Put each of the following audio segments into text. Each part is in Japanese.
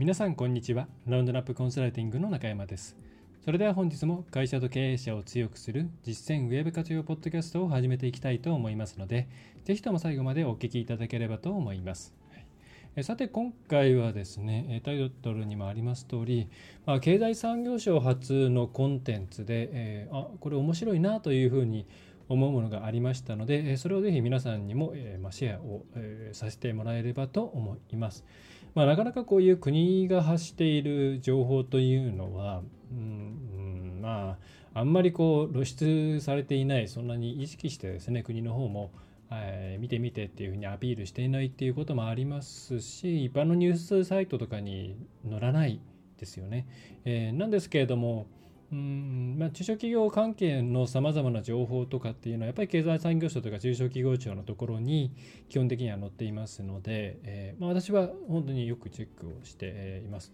皆さんこんにちは。ラウンドナップコンサルティングの中山です。それでは本日も会社と経営者を強くする実践ウェブ活用ポッドキャストを始めていきたいと思いますのでぜひとも最後までお聞きいただければと思います。さて今回はですねタイトルにもあります通り、まあ、経済産業省発のコンテンツで、えー、あこれ面白いなというふうに思うものがありましたのでそれをぜひ皆さんにも、シェアを、させてもらえればと思います、まあ、なかなかこういう国が発している情報というのは、うん、まああんまりこう露出されていないそんなに意識してですね国の方もえ見てみてっていうふうにアピールしていないっていうこともありますし一般のニュースサイトとかに載らないですよね。えー、なんですけれどもうんまあ、中小企業関係のさまざまな情報とかっていうのはやっぱり経済産業省とか中小企業庁のところに基本的には載っていますので、えーまあ、私は本当によくチェックをしています。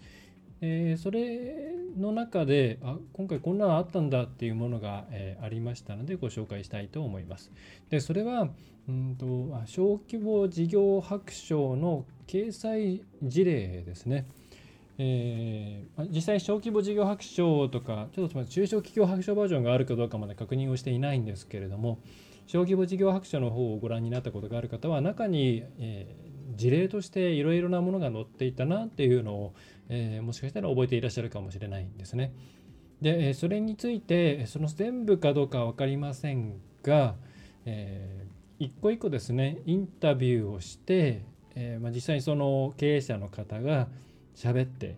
えー、それの中であ今回こんなのあったんだっていうものが、えー、ありましたのでご紹介したいと思います。でそれはうんと小規模事業白書の掲載事例ですね。えー、実際小規模事業白書とかちょっと中小企業白書バージョンがあるかどうかまで確認をしていないんですけれども小規模事業白書の方をご覧になったことがある方は中に、えー、事例としていろいろなものが載っていたなっていうのを、えー、もしかしたら覚えていらっしゃるかもしれないんですね。でそれについてその全部かどうかは分かりませんが、えー、一個一個ですねインタビューをして、えーまあ、実際にその経営者の方が喋って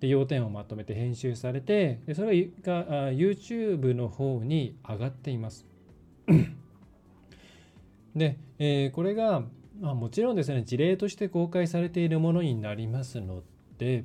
で要点をまとめて編集されてでそれが YouTube の方に上がっています。で、えー、これが、まあ、もちろんですね事例として公開されているものになりますので、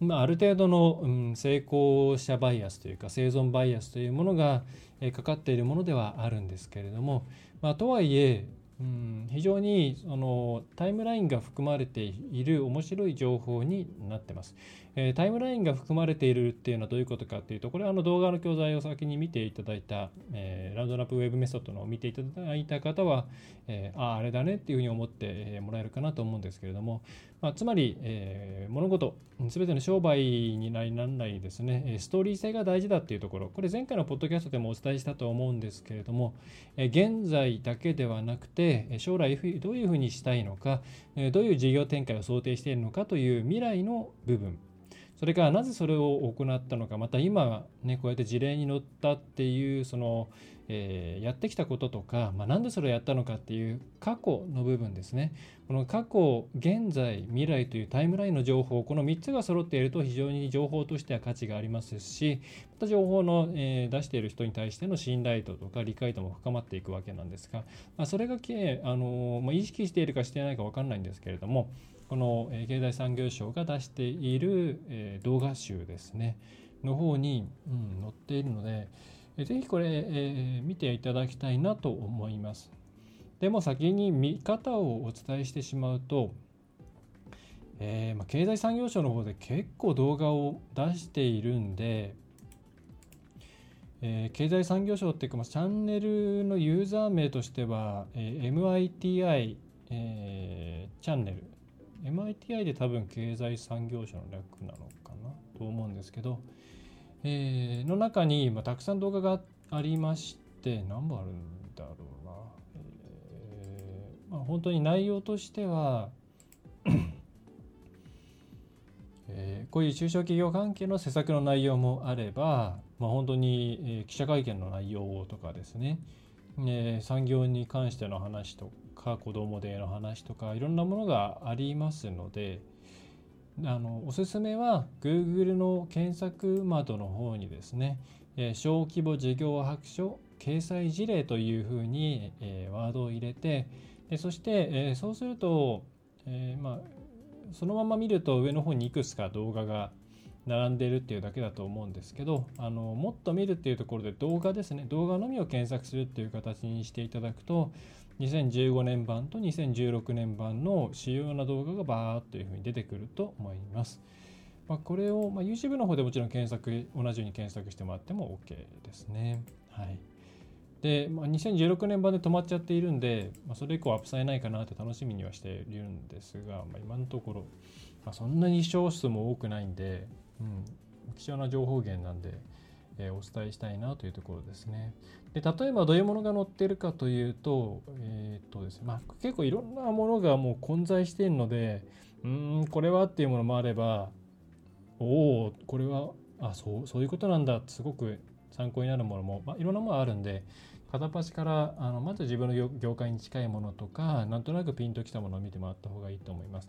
まあ、ある程度の、うん、成功者バイアスというか生存バイアスというものが、えー、かかっているものではあるんですけれども、まあ、とはいえうん非常にそのタイムラインが含まれている面白い情報になってます。え、タイムラインが含まれているっていうのはどういうことかっていうと、これはあの動画の教材を先に見ていただいた、え、ラウンドナップウェブメソッドのを見ていただいた方は、え、ああ、あれだねっていうふうに思ってもらえるかなと思うんですけれども、ま、つまり、え、物事、すべての商売にならないですね、ストーリー性が大事だっていうところ、これ前回のポッドキャストでもお伝えしたと思うんですけれども、え現在だけではなくて、将来どういうふうにしたいのか、どういう事業展開を想定しているのかという未来の部分、それからなぜそれを行ったのかまた今ねこうやって事例に乗ったっていうその、えー、やってきたこととか、まあ、なんでそれをやったのかっていう過去の部分ですね。この過去現在未来というタイムラインの情報この3つが揃っていると非常に情報としては価値がありますしまた情報の、えー、出している人に対しての信頼度とか理解度も深まっていくわけなんですが、まあ、それが、あのまあ、意識しているかしていないか分かんないんですけれどもこの経済産業省が出している動画集ですね。の方に、うん、載っているのでぜひこれ、え、見ていただきたいなと思います。でも先に見方をお伝えしてしまうと、えー、ま、経済産業省の方で結構動画を出しているんでえー、経済産業省っていうか、まあ、チャンネルのユーザー名としては、えー、MITI、えー、チャンネル MITI で多分経済産業省の略なのかな？と思うんですけど、えー、の中に、まあ、たくさん動画がありまして何本あるんだろうな、えーまあ、本当に内容としては えー、こういう中小企業関係の施策の内容もあれば、まあ、本当に、えー、記者会見の内容とかですね、えー、産業に関しての話とか子どもデーの話とかいろんなものがありますのであのおすすめは Google の検索窓の方にですね小規模事業白書掲載事例というふうに、えワードを入れてでそして、えそうすると、えまあ、そのまま見ると上の方にいくつか動画が並んでるっていうだけだと思うんですけどあのもっと見るっていうところで動画ですね動画のみを検索するっていう形にしていただくと2015年版と2016年版の主要な動画がバーッというふうに出てくると思います。まあ、これを、まあ、YouTube の方でもちろん検索同じように検索してもらっても OK ですね。はい。で、まあ、2016年版で止まっちゃっているんで、まあ、それ以降アップされないかなって楽しみにはしているんですが、まあ、今のところ、まあ、そんなに視聴数も多くないんで、うん、貴重な情報源なんで、えー、お伝えしたいなというところですね。で例えばどういうものが載ってるかというと,、えー、っとですねまあ、結構いろんなものがもう混在しているのでうんこれはっていうものもあればおおこれはあそうそういうことなんだすごく参考になるものも、まあ、いろんなものあるんで片っ端からあのまず自分の業界に近いものとかなんとなくピンときたものを見てもらった方がいいと思います。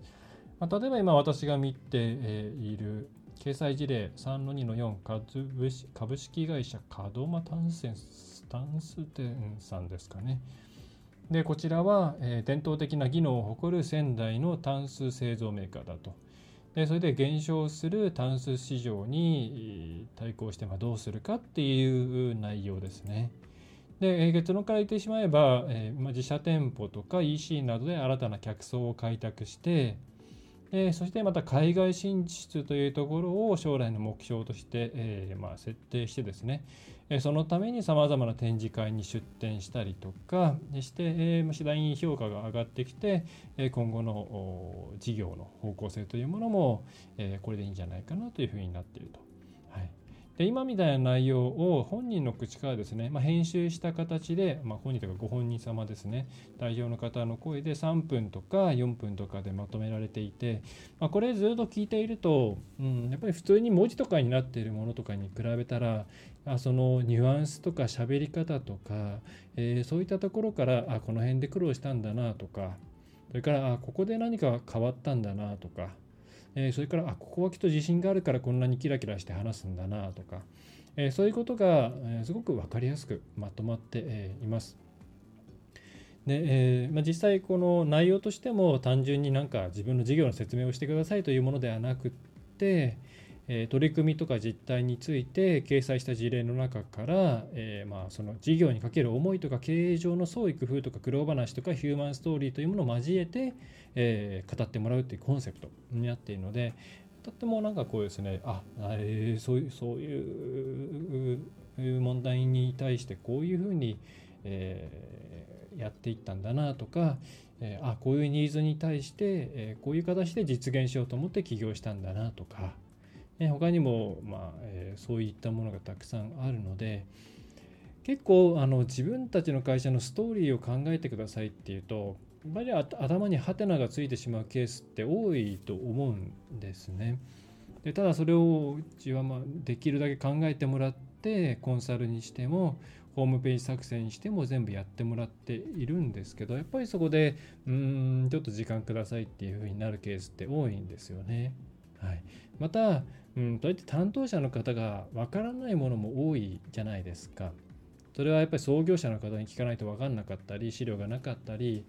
まあ、例えば今私が見て、いる掲載事例3の2の4株式会社門間タンセンスタンス店さんですかね。でこちらは、えー、伝統的な技能を誇る仙台のタンス製造メーカーだと。でそれで減少するタンス市場に対抗してまあどうするかっていう内容ですね。で結論から言ってしまえば、えーまあ、自社店舗とか EC などで新たな客層を開拓してえー、そしてまた海外進出というところを将来の目標として、えー、まあ、設定してですね、えー、そのためにさまざまな展示会に出展したりとかして、え次第に評価が上がってきて、え今後の事業の方向性というものも、えこれでいいんじゃないかなというふうになっていると。で今みたいな内容を本人の口からですね、まあ、編集した形で、まあ、本人とかご本人様ですね代表の方の声で3分とか4分とかでまとめられていて、まあ、これずっと聞いていると、うん、やっぱり普通に文字とかになっているものとかに比べたらあそのニュアンスとか喋り方とか、えー、そういったところからあこの辺で苦労したんだなとかそれからあここで何か変わったんだなとかえ、それからあここはきっと自信があるからこんなにキラキラして話すんだなとか、え、そういうことが、え、すごく分かりやすくまとまって、えいます。でえーまあ、実際この内容としても単純になんか自分の事業の説明をしてくださいというものではなくって、え取り組みとか実態について掲載した事例の中から、えー、まあその事業にかける思いとか経営上の創意工夫とか苦労話とかヒューマンストーリーというものを交えて、えー、語ってもらうっていうコンセプトになっているのでとってもなんかこうですねあ、えー、そういうそういう問題に対してこういうふうに、えー、やっていったんだなとか、えー、あこういうニーズに対して、えー、こういう形で実現しようと思って起業したんだなとか。え他にも、まあえー、そういったものがたくさんあるので結構あの自分たちの会社のストーリーを考えてくださいっていうとやっぱり頭にハテナがついてしまうケースって多いと思うんですね。でただそれをうちはまあできるだけ考えてもらってコンサルにしてもホームページ作成にしても全部やってもらっているんですけどやっぱりそこでうんちょっと時間くださいっていうふうになるケースって多いんですよね。はい、またうん、そうやって担当者の方がわからないものも多いじゃないですか。それはやっぱり創業者の方に聞かないと分かんなかったり資料がなかったり、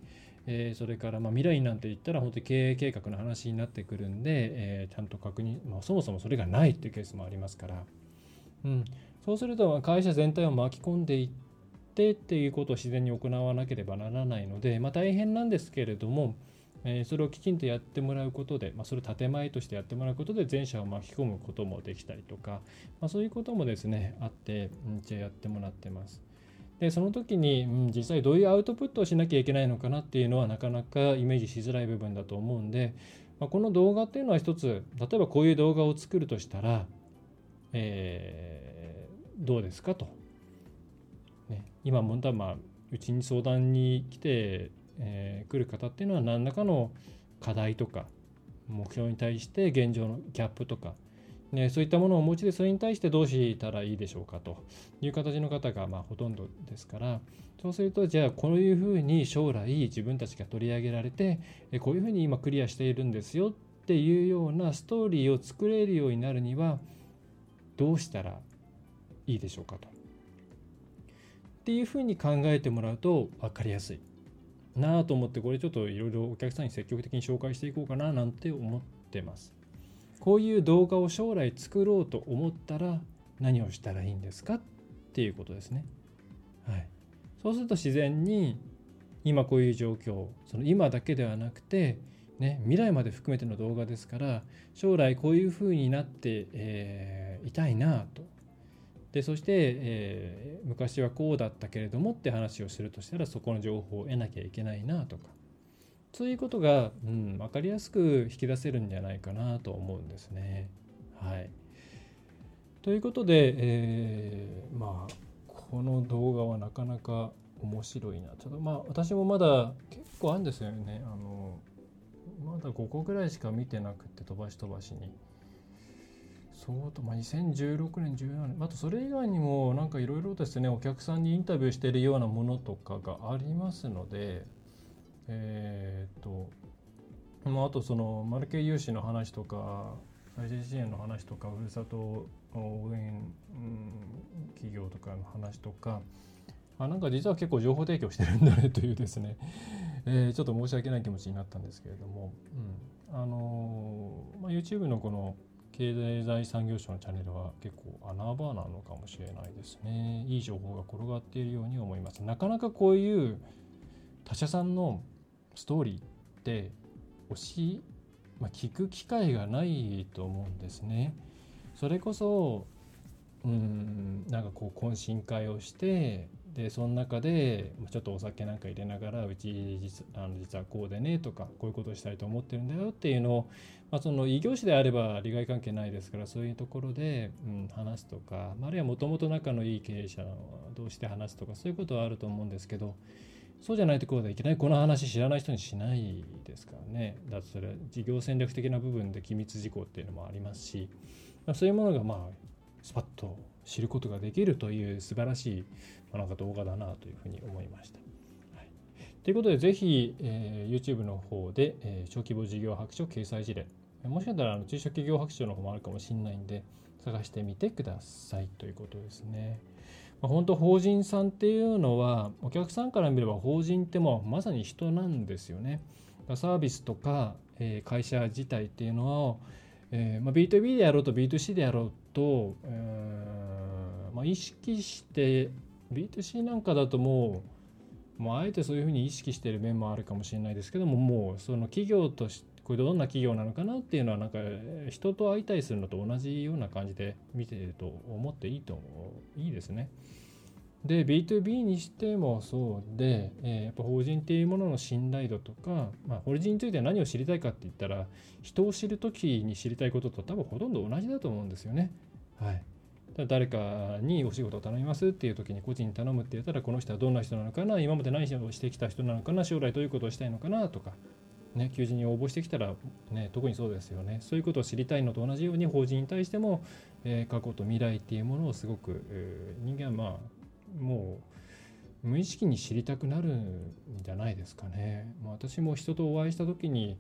えー、それからま未来なんて言ったら本当に経営計画の話になってくるんで、えー、ちゃんと確認、まあ、そもそもそれがないっていうケースもありますから、うん、そうすると会社全体を巻き込んでいってっていうことを自然に行わなければならないので、まあ、大変なんですけれども、えそれをきちんとやってもらうことで、まあ、それを建前としてやってもらうことで全社を巻き込むこともできたりとか、まあ、そういうこともですねあって、うん、じゃあやってもらってます。でその時に、うん、実際どういうアウトプットをしなきゃいけないのかなっていうのはなかなかイメージしづらい部分だと思うんで、まあ、この動画っていうのは一つ例えばこういう動画を作るとしたら、えー、どうですかと。ね、今問題はまあうちに相談に来てえー、来る方っていうのは何らかの課題とか目標に対して現状のギャップとか、ね、そういったものをお持ちでそれに対してどうしたらいいでしょうかという形の方がまあほとんどですからそうするとじゃあこういうふうに将来自分たちが取り上げられてこういうふうに今クリアしているんですよっていうようなストーリーを作れるようになるにはどうしたらいいでしょうかと。っていうふうに考えてもらうと分かりやすい。なあと思ってこれちょっといろいろお客さんに積極的に紹介していこうかななんて思ってます。こういう動画を将来作ろうと思ったら何をしたらいいんですかっていうことですね。はい、そうすると自然に今こういう状況その今だけではなくて、ね、未来まで含めての動画ですから将来こういうふうになって、えー、いたいなとでそして、えー、昔はこうだったけれどもって話をするとしたらそこの情報を得なきゃいけないなとかそういうことが、うん、分かりやすく引き出せるんじゃないかなと思うんですね。はい、ということで、えー、まあこの動画はなかなか面白いなちょっとまあ私もまだ結構あるんですよねあのまだ5個ぐらいしか見てなくて飛ばし飛ばしに。そうと、まあ、2016年17年あとそれ以外にもなんかいろいろですねお客さんにインタビューしているようなものとかがありますのでえー、っと、まあ、あとそのマルケ融資の話とか再生支援の話とかふるさと応援、うん、企業とかの話とかあなんか実は結構情報提供してるんだねというですね、えー、ちょっと申し訳ない気持ちになったんですけれども、うん。あのまあ、YouTube のこの経済産業省のチャンネルは結構穴場なのかもしれないですねいい情報が転がっているように思いますなかなかこういう他社さんのストーリーって推し、まあ、聞く機会がないと思うんですね。それこそうんなんかこう懇親会をしてでその中でちょっとお酒なんか入れながらうち実あの実はこうでねとかこういうことをしたいと思ってるんだよっていうのを、まあ、その異業種であれば利害関係ないですからそういうところで、うん、話すとかあるいはもともと仲のいい経営者同士で話すとかそういうことはあると思うんですけどそうじゃないところでいきなりこの話知らない人にしないですからね。だってそれ事業戦略的な部分で機密事項っていうのもありますし、まあ、そういうものがまあスパッと知ることができるという素晴らしい、まあ、なんか動画だなというふうに思いました。はい、ということでぜひ、えー、YouTube の方で、えー、小規模事業白書掲載事例もしかしたらあの中小企業白書の方もあるかもしれないんで探してみてくださいということですね。まあ、本当法人さんっていうのはお客さんから見れば法人ってもうまさに人なんですよね。サービスとか、えー、会社自体っていうのは、えーまあ、B2B であろうと B2C であろうと、えーまあ、意識して B2C なんかだともうもうあえてそういうふうに意識してる面もあるかもしれないですけどももうその企業としてこれどんな企業なのかなっていうのはなんか人と相対するのと同じような感じで見てると思っていいといいですね。で B2B にしてもそうで、えー、やっぱ法人っていうものの信頼度とか、まあ、法人については何を知りたいかって言ったら人を知る時に知りたいことと多分ほとんど同じだと思うんですよね。はい、誰かにお仕事を頼みますっていう時に個人に頼むって言ったらこの人はどんな人なのかな今まで何をしてきた人なのかな将来どういうことをしたいのかなとかね、求人に応募してきたら、ね、特にそうですよねそういうことを知りたいのと同じように法人に対しても、えー、過去と未来っていうものをすごく、えー、人間はまあもう無意識に知りたくなるんじゃないですかね。ま、私も人とお会いした時に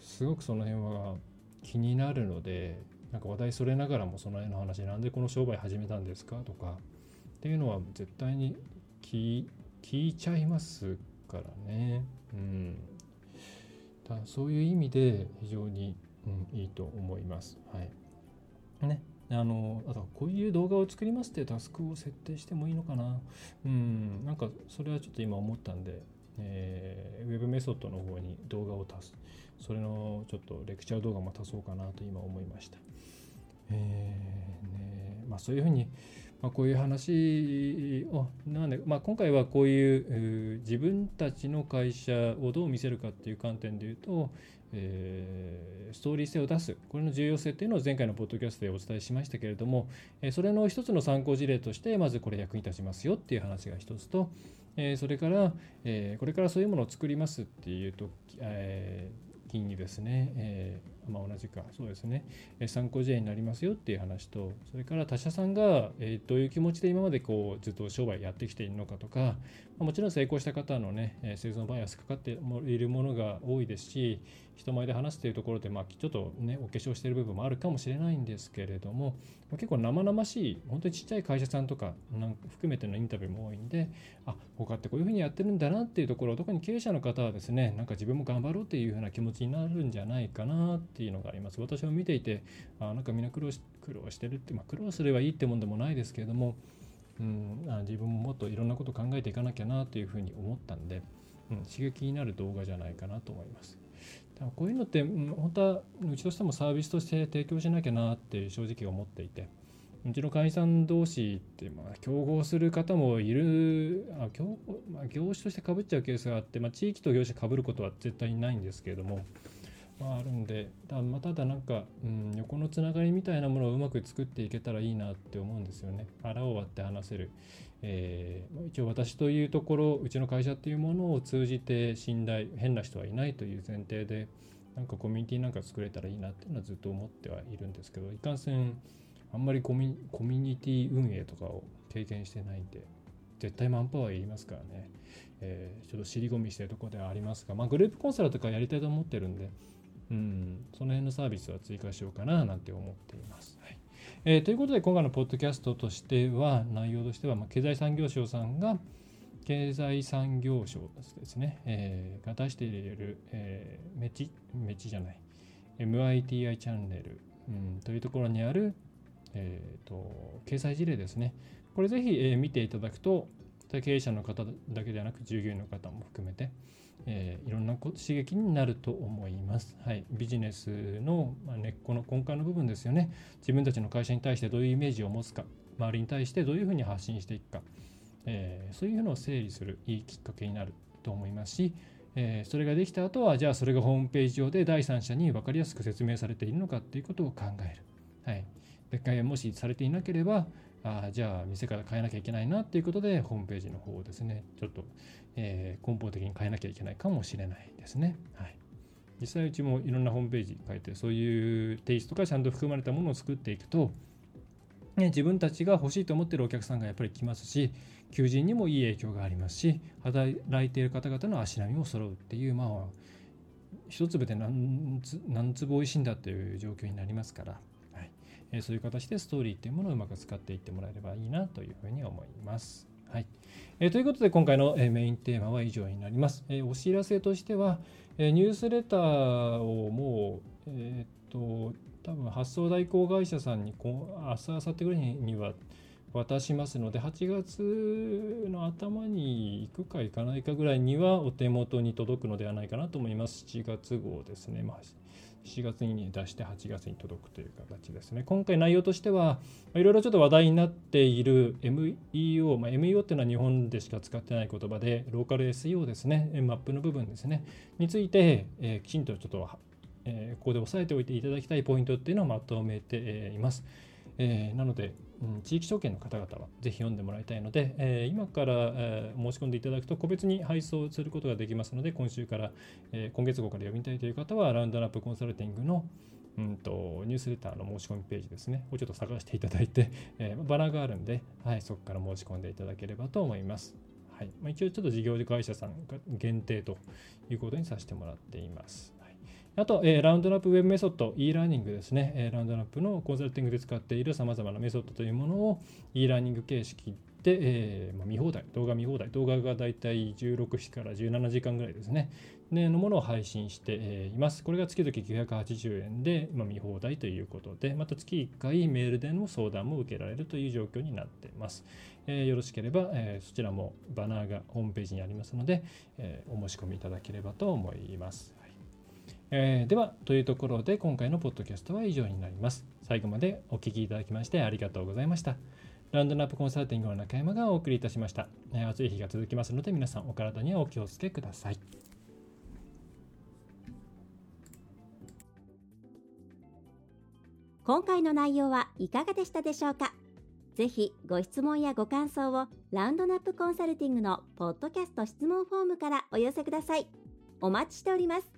すごくその辺は気になるのでなんか話題それながらもその辺の話なんでこの商売始めたんですかとかっていうのは絶対に聞いちゃいますからね。うんだそういう意味で非常に、うん、いいと思います。はい。ね。あの、あとこういう動画を作りますってタスクを設定してもいいのかな。うん、なんかそれはちょっと今思ったんで、えー、ウェブメソッドの方に動画を足す。それのちょっとレクチャー動画も足そうかなと今思いました。えー、ね、まあそういうふうに、まあ、こういう話をなんで、まあ、今回はこういう自分たちの会社をどう見せるかっていう観点で言うと、えー、ストーリー性を出すこれの重要性っていうのを前回のポッドキャストでお伝えしましたけれども、えそれの一つの参考事例としてまずこれ役に立ちますよっていう話が一つと、えそれから、えこれからそういうものを作りますっていうと、えー、にですね、えーまあ、同じか。そうですね。参考事例になりますよっていう話とそれから他社さんが、えどういう気持ちで今までこうずっと商売やってきているのかとか、まもちろん成功した方のね製造バイアスかかっているものが多いですし人前で話すというところで、まあ、ちょっとねお化粧している部分もあるかもしれないんですけれども結構生々しい本当にちっちゃい会社さんとかなんか含めてのインタビューも多いんであ他ってこういうふうにやってるんだなっていうところ特に経営者の方はですねなんか自分も頑張ろうっていうふうな気持ちになるんじゃないかなってっていうのがあります。私も見ていて、あなんかみんな苦労し苦労してるって、まあ、苦労すればいいってもんでもないですけれども、うん、あ自分ももっといろんなこと考えていかなきゃなというふうに思ったんで、うん、刺激になる動画じゃないかなと思います。だからこういうのって、うん、本当はうちとしてもサービスとして提供しなきゃなって正直思っていて。うちの会員さん同士ってまあ競合する方もいるあ競、まあ、業種としてかぶっちゃうケースがあって、まあ、地域と業種かぶることは絶対にないんですけれども、まあ、あるんでたま、ただなんか、うん、横のつながりみたいなものをうまく作っていけたらいいなって思うんですよね。腹を割って話せる、えー、一応私というところうちの会社っていうものを通じて信頼変な人はいないという前提でなんかコミュニティなんか作れたらいいなっていうのはずっと思ってはいるんですけどいかんせんあんまりコミコミュニティ運営とかを経験してないんで絶対マンパワーいりますからね、えー、ちょっと尻込みしてるところではありますが、まあ、グループコンサルとかやりたいと思ってるんで、うん、その辺のサービスは追加しようかななんて思っています。はいえー、ということで今回のポッドキャストとしては内容としては、まあ、経済産業省さんが経済産業省ですね、えー、が出している、えー、メチメチじゃない MITI チャンネル、うん、というところにあるえーと、掲載事例ですね。これぜひ、え、見ていただくと、経営者の方だけではなく従業員の方も含めて、えー、いろんな刺激になると思います。はい、ビジネスの、まあ、根っこの根幹の部分ですよね。自分たちの会社に対してどういうイメージを持つか、周りに対してどういうふうに発信していくか、えー、そういうのを整理するいいきっかけになると思いますし、えー、それができた後は、じゃあそれがホームページ上で第三者に分かりやすく説明されているのかっていうことを考える。はい、別解もしされていなければ、あじゃあ店から変えなきゃいけないなっていうことで、ホームページの方をですね、ちょっと、えー、根本的に変えなきゃいけないかもしれないですね。はい、実際うちもいろんなホームページ変えて、そういうテイストがちゃんと含まれたものを作っていくと、ね、自分たちが欲しいと思ってるお客さんがやっぱり来ますし、求人にもいい影響がありますし、働いている方々の足並みも揃うっていう、まあ、一粒で何粒おいしいんだっていう状況になりますから、えそういう形でストーリーっていうものをうまく使っていってもらえればいいなというふうに思います。はいえー、ということで今回のえメインテーマは以上になります。え、お知らせとしては、えニュースレターをもう、えっ、と多分発送代行会社さんにこう明日明後日ぐらいには渡しますので8月の頭に行くか行かないかぐらいにはお手元に届くのではないかなと思います7月号ですね、まあ、7月に出して8月に届くという形ですね。今回内容としては、いろいろちょっと話題になっている MEO、まあ、MEO っていうのは日本でしか使ってない言葉で、ローカル SEO ですね、マップの部分ですね、について、えー、きちんとちょっと、えー、ここで押さえておいていただきたいポイントっていうのをまとめています。えー、なので、うん、地域証券の方々はぜひ読んでもらいたいので、えー、今から、えー、申し込んでいただくと個別に配送することができますので、今週から、え今月号から読みたいという方は、ラウンドナップコンサルティングのうんと、ニュースレターの申し込みページですね、をちょっと探していただいて、えー、バナーがあるんで、はい、そこから申し込んでいただければと思います。はいまあ、一応ちょっと事業会社さんが限定ということにさせてもらっています。あと、えー、ラウンドナップウェブメソッド、e ラーニングですね、えー、ラウンドナップのコンサルティングで使っているさまざまなメソッドというものを e ラーニング形式で、えーまあ、見放題、動画見放題、動画がだいたい16時から17時間ぐらいですね、でのものを配信しています。これが月々980円で、まあ、見放題ということで、また月1回メールでの相談も受けられるという状況になっています。えー、よろしければ、えー、そちらもバナーがホームページにありますので、えー、お申し込みいただければと思います。えー、では、というところで今回のポッドキャストは以上になります。最後までお聴きいただきましてありがとうございました。ランドナップコンサルティングの中山がお送りいたしました。えー、暑い日が続きますので皆さんお体にはお気をつけください。今回の内容はいかがでしたでしょうか？ぜひご質問やご感想をラウンドナップコンサルティングのポッドキャスト質問フォームからお寄せください。お待ちしております。